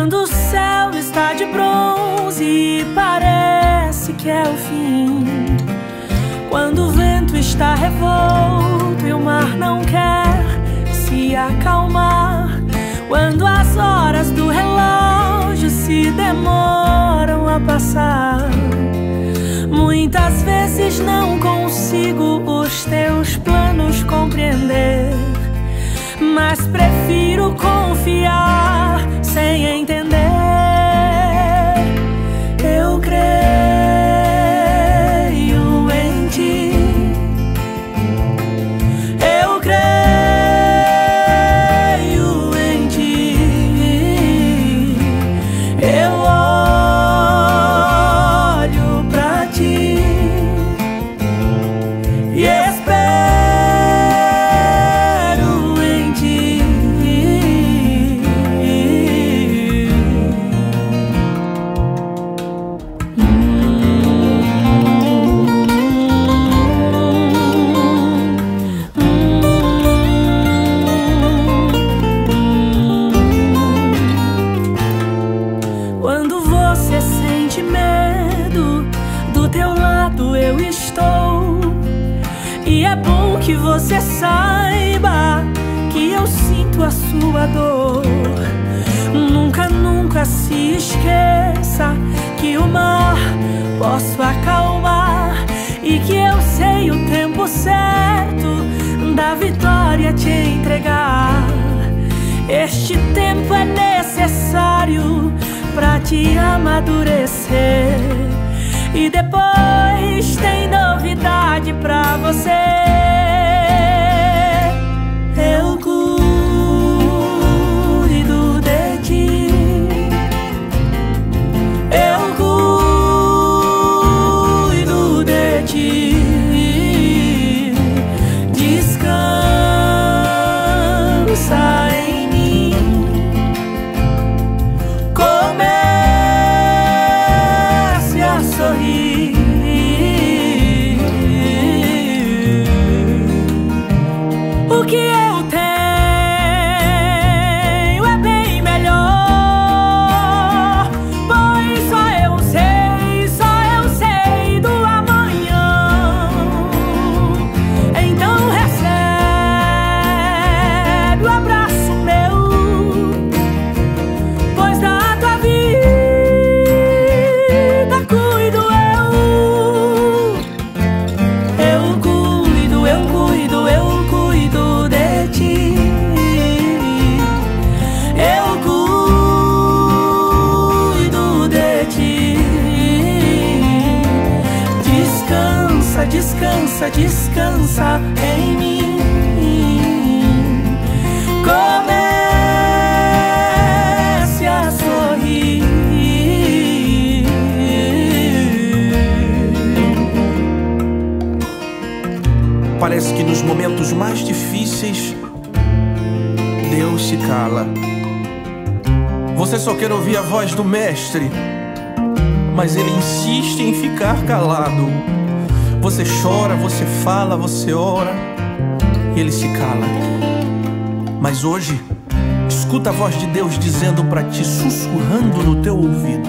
Quando o céu está de bronze e parece que é o fim. Quando o vento está revolto e o mar não quer se acalmar. Quando as horas do relógio se demoram a passar. Muitas vezes não consigo os teus planos compreender, mas prefiro confiar sua dor. Nunca, nunca se esqueça que o mar posso acalmar e que eu sei o tempo certo da vitória te entregar. Este tempo é necessário para te amadurecer. E depois You. Descansa em mim. Comece a sorrir. Parece que nos momentos mais difíceis, Deus se cala. Você só quer ouvir a voz do Mestre, mas ele insiste em ficar calado. Você chora, você fala, você ora e ele se cala. Mas hoje, escuta a voz de Deus dizendo para ti, sussurrando no teu ouvido: